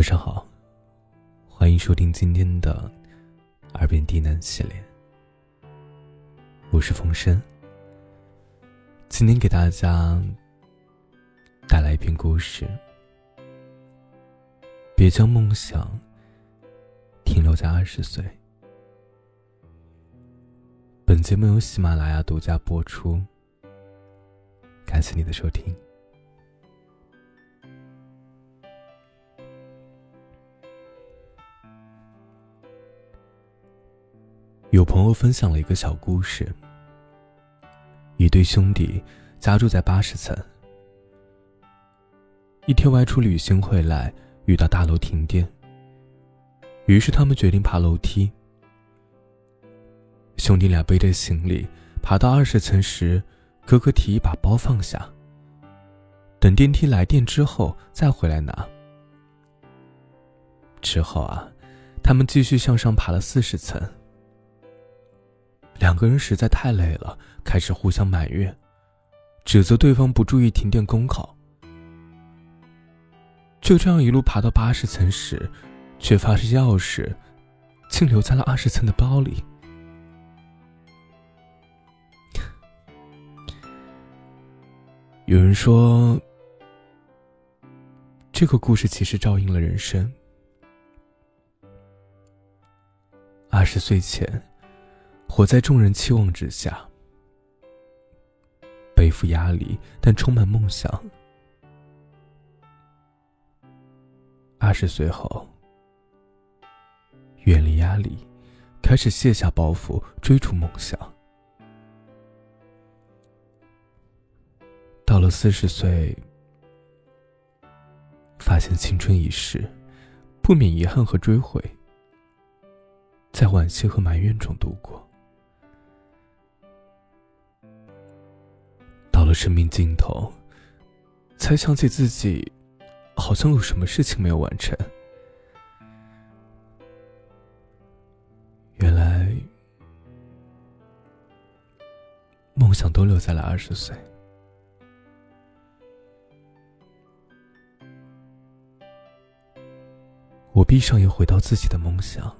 晚上好，欢迎收听今天的《耳边低喃》系列。我是风声，今天给大家带来一篇故事。别将梦想停留在二十岁。本节目由喜马拉雅独家播出，感谢你的收听。有朋友分享了一个小故事：一对兄弟家住在八十层，一天外出旅行回来，遇到大楼停电，于是他们决定爬楼梯。兄弟俩背着行李爬到二十层时，哥哥提议把包放下，等电梯来电之后再回来拿。之后啊，他们继续向上爬了四十层。两个人实在太累了，开始互相埋怨，指责对方不注意停电公考。就这样一路爬到八十层时，却发现钥匙竟留在了二十层的包里。有人说，这个故事其实照应了人生。二十岁前。活在众人期望之下，背负压力，但充满梦想。二十岁后，远离压力，开始卸下包袱，追逐梦想。到了四十岁，发现青春已逝，不免遗憾和追悔，在惋惜和埋怨中度过。生命尽头，才想起自己好像有什么事情没有完成。原来，梦想都留在了二十岁。我闭上眼，回到自己的梦想，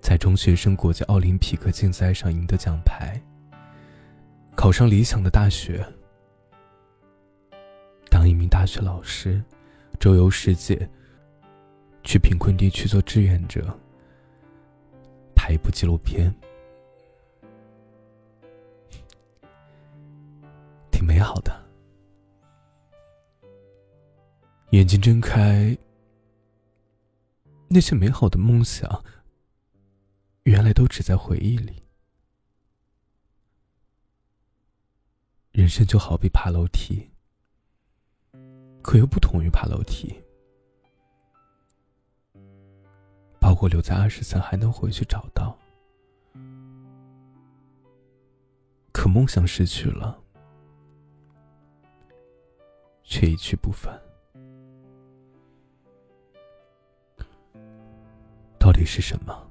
在中学生国际奥林匹克竞赛上赢得奖牌。考上理想的大学，当一名大学老师，周游世界，去贫困地区做志愿者，拍一部纪录片，挺美好的。眼睛睁开，那些美好的梦想，原来都只在回忆里。人生就好比爬楼梯，可又不同于爬楼梯。包裹留在二十层还能回去找到，可梦想失去了，却一去不返。到底是什么，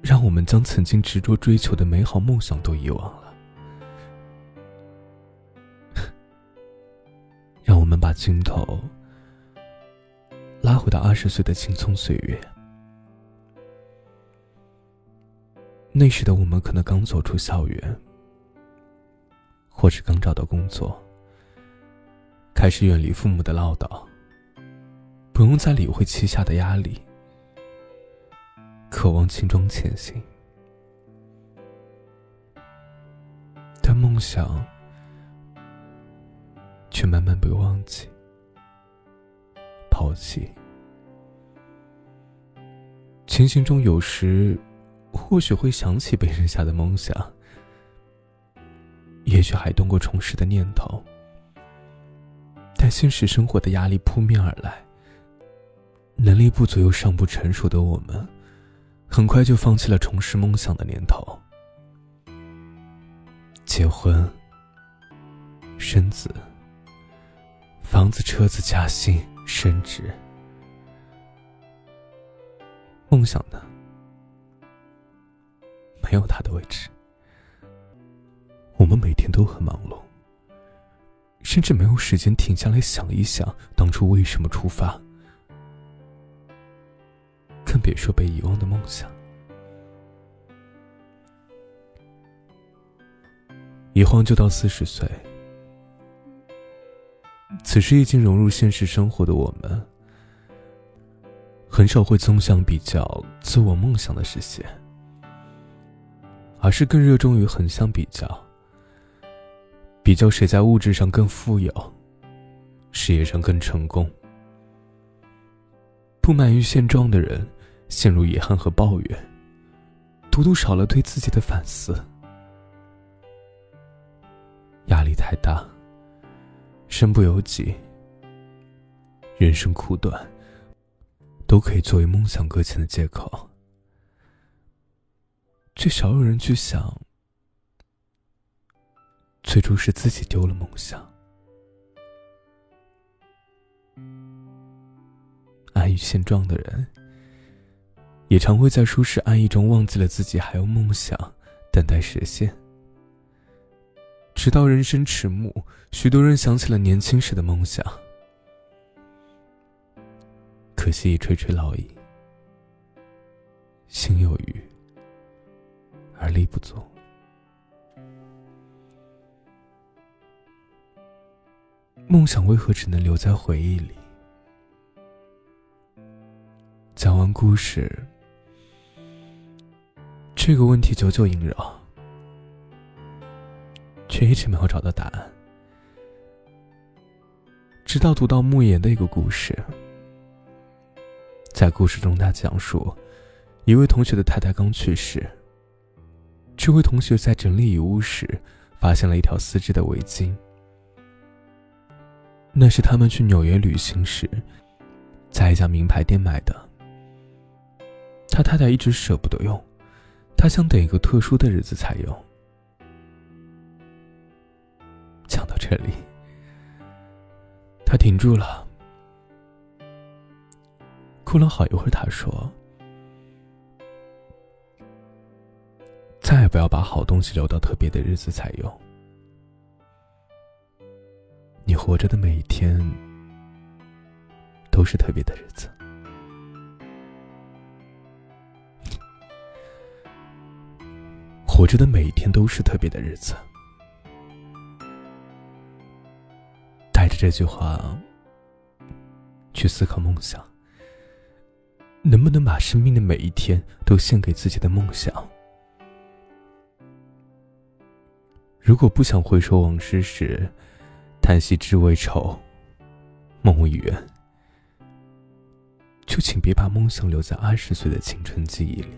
让我们将曾经执着追求的美好梦想都遗忘了？镜头拉回到二十岁的青葱岁月，那时的我们可能刚走出校园，或是刚找到工作，开始远离父母的唠叨，不用再理会膝下的压力，渴望轻装前行，但梦想。却慢慢被忘记、抛弃。情形中有时，或许会想起被扔下的梦想，也许还动过重拾的念头。但现实生活的压力扑面而来，能力不足又尚不成熟的我们，很快就放弃了重拾梦想的念头。结婚、生子。房子、车子、加薪、升职，梦想呢？没有他的位置。我们每天都很忙碌，甚至没有时间停下来想一想当初为什么出发，更别说被遗忘的梦想。一晃就到四十岁，此时已经融入现实生活的我们，很少会纵向比较自我梦想的实现，而是更热衷于横向比较，比较谁在物质上更富有，事业上更成功。不满于现状的人，陷入遗憾和抱怨，独独少了对自己的反思。压力太大，身不由己，人生苦短，都可以作为梦想搁浅的借口，却少有人去想，最初是自己丢了梦想。安于现状的人，也常会在舒适安逸中忘记了自己还有梦想等待实现。直到人生迟暮，许多人想起了年轻时的梦想，可惜已垂垂老矣，心有余而力不足。梦想为何只能留在回忆里？讲完故事，这个问题久久萦绕。一直没有找到答案。直到读到慕言的一个故事，在故事中，他讲述一位同学的太太刚去世。这位同学在整理遗物时，发现了一条丝质的围巾，那是他们去纽约旅行时，在一家名牌店买的。他太太一直舍不得用，他想等一个特殊的日子才用。讲到这里，他停住了，哭了好一会儿。他说：“再也不要把好东西留到特别的日子才用。你活着的每一天都是特别的日子，活着的每一天都是特别的日子。”这句话去思考梦想，能不能把生命的每一天都献给自己的梦想？如果不想回首往事时，叹息知为愁，梦未圆，就请别把梦想留在二十岁的青春记忆里。